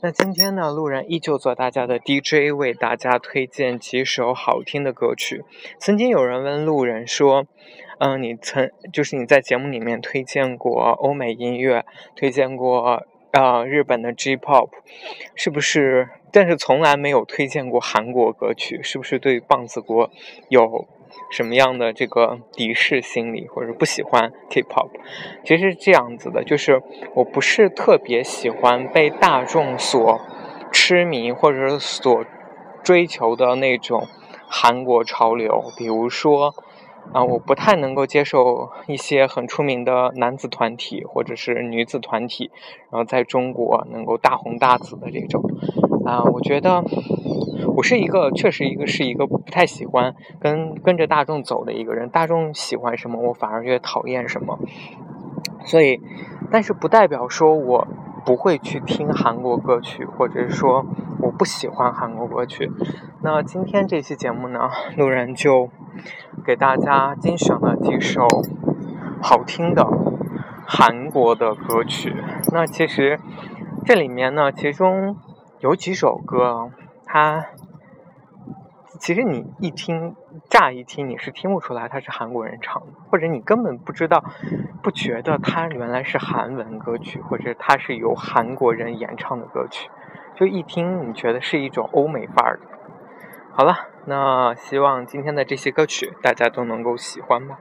那今天呢，路人依旧做大家的 DJ，为大家推荐几首好听的歌曲。曾经有人问路人说：“嗯，你曾就是你在节目里面推荐过欧美音乐，推荐过呃日本的 J-pop，是不是？但是从来没有推荐过韩国歌曲，是不是对棒子国有？”什么样的这个敌视心理，或者不喜欢 K-pop，其实是这样子的，就是我不是特别喜欢被大众所痴迷或者是所追求的那种韩国潮流。比如说，啊，我不太能够接受一些很出名的男子团体或者是女子团体，然后在中国能够大红大紫的这种。啊，我觉得。我是一个，确实一个是一个不太喜欢跟跟着大众走的一个人。大众喜欢什么，我反而越讨厌什么。所以，但是不代表说我不会去听韩国歌曲，或者是说我不喜欢韩国歌曲。那今天这期节目呢，路人就给大家精选了几首好听的韩国的歌曲。那其实这里面呢，其中有几首歌，它。其实你一听，乍一听你是听不出来他是韩国人唱的，或者你根本不知道，不觉得他原来是韩文歌曲，或者他是由韩国人演唱的歌曲，就一听你觉得是一种欧美范儿的。好了，那希望今天的这些歌曲大家都能够喜欢吧。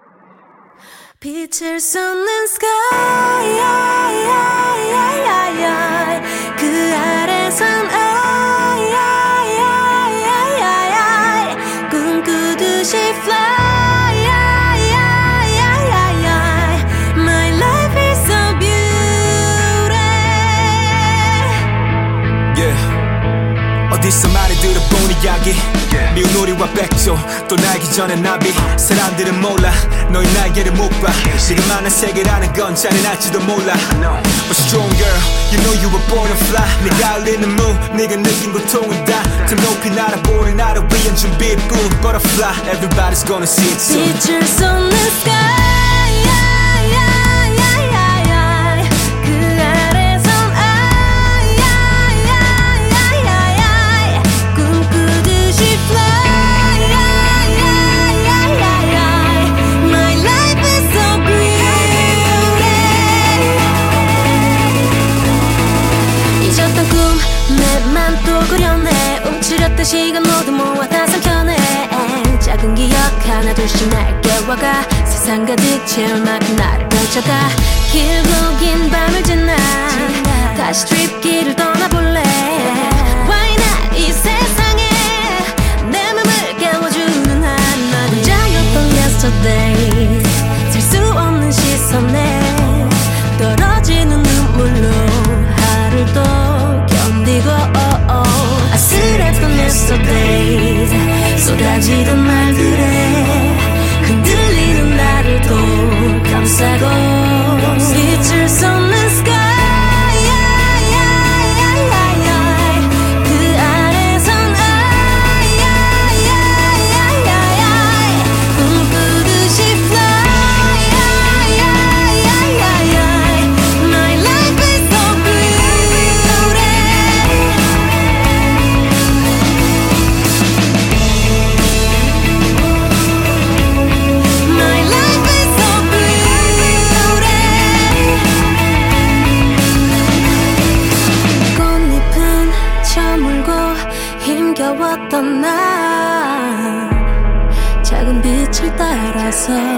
또 날기 전에 나비 사람들은 몰라 너의 날개를 못봐 지금 만난 세계라는 건 잔인할지도 몰라 But strong girl You know you were born to fly 네가 흘리는 무 네가 느낀 고통은 다더 높이 날아보는 나를 위한 준비뿐 Butterfly Everybody's gonna see it soon 빛을 쏟는 sky 시간 모두 모아 다 삼켜내. 작은 기억 하나 둘씩 날 깨워가. 세상 가득 채울 만큼 나를 펼쳐가. 길고 긴 밤을 지나. 다시 트립길을 떠나볼래. Why not? 이 세상에 내 맘을 깨워주는 한나 혼자였던 yesterday. 셀수 없는 시선에 쏟아지던 말 있어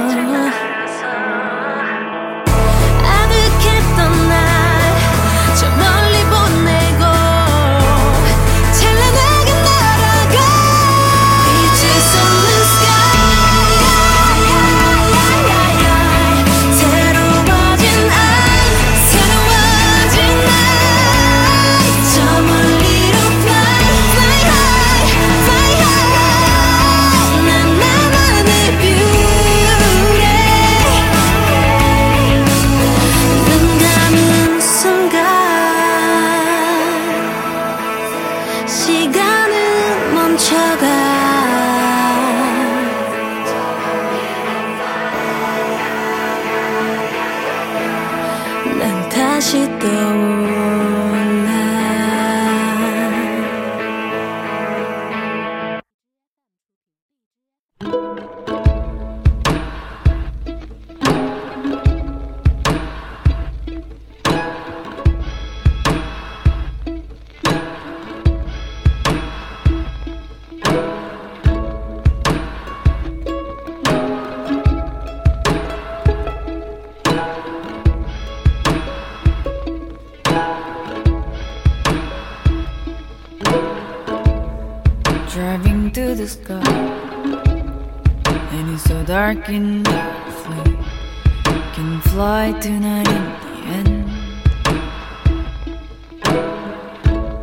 dark and earthly. You can fly tonight in the end.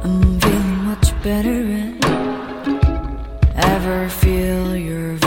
I'm feeling much better and ever feel your.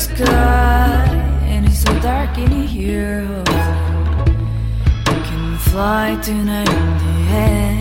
sky and it's so dark in here. You can fly tonight in the air.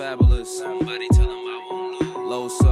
fabulous. Somebody tell him I won't lose. Low soul.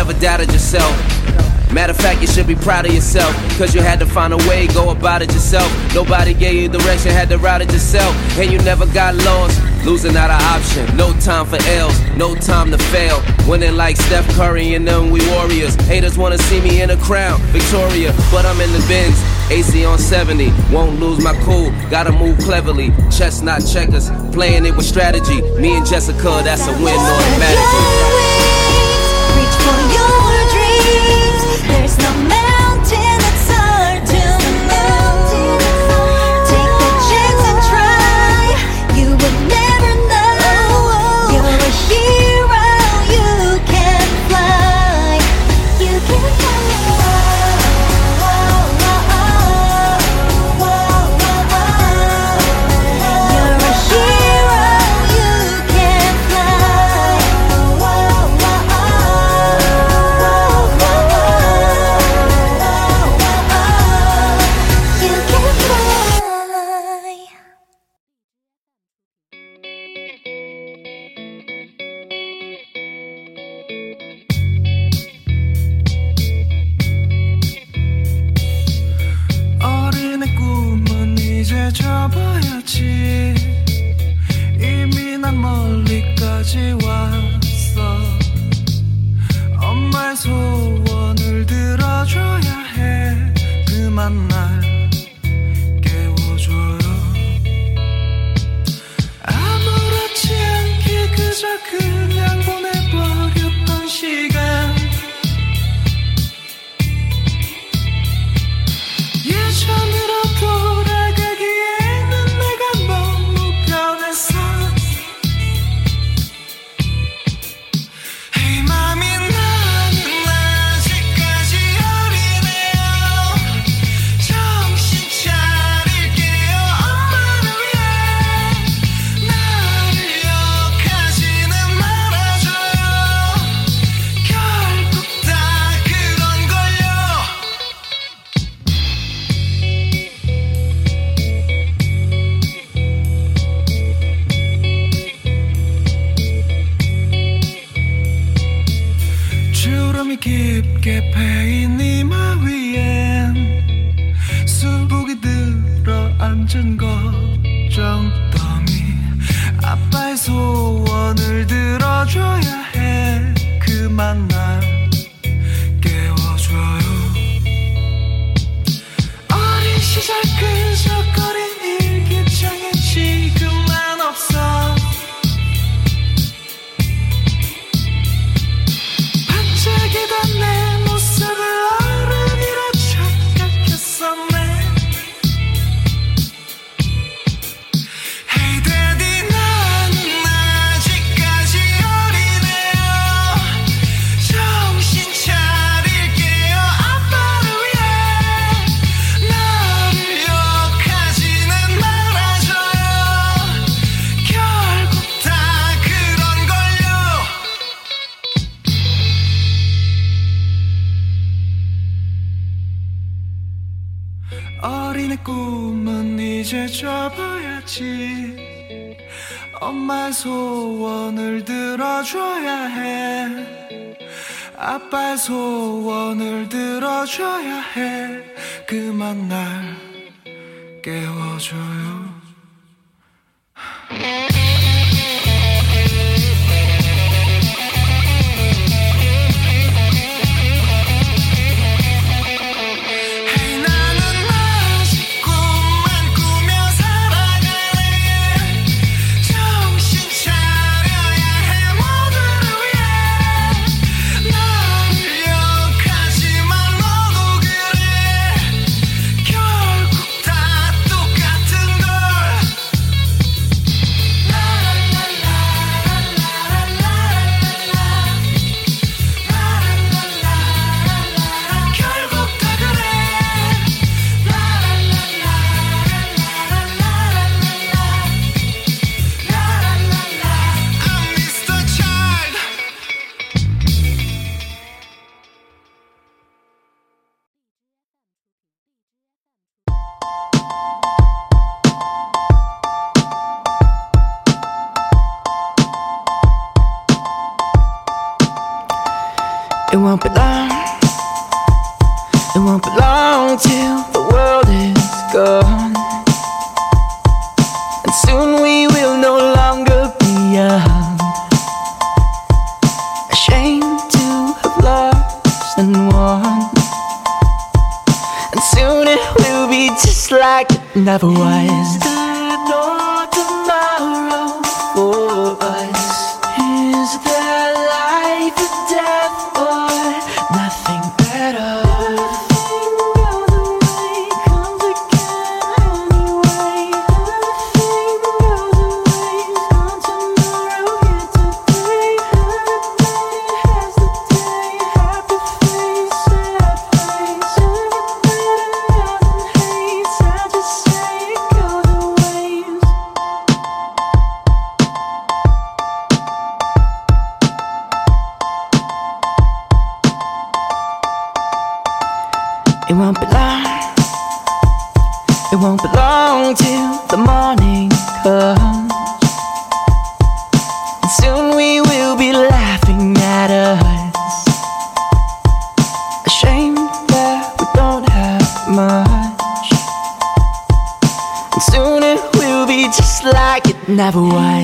never doubted yourself. Matter of fact, you should be proud of yourself. Cause you had to find a way, go about it yourself. Nobody gave you direction, had to ride it yourself. And you never got lost. Losing not an option. No time for L's, no time to fail. Winning like Steph Curry and them we warriors. Haters wanna see me in a crown, Victoria. But I'm in the bins. AC on 70, won't lose my cool. Gotta move cleverly. Chess not checkers, playing it with strategy. Me and Jessica, that's a win automatically for you 주름이 깊게 패인 이마 위엔 수북이 들어앉은 걱정더미 아빠의 소원을 들어줘야 해. 그만 나 아빠의 소원을 들어줘야 해. 그만 날 깨워줘요. It won't be long. It won't be long till the world is gone. And soon we will no longer be young. Ashamed to have lost and won. And soon it will be just like it never was. have a wife.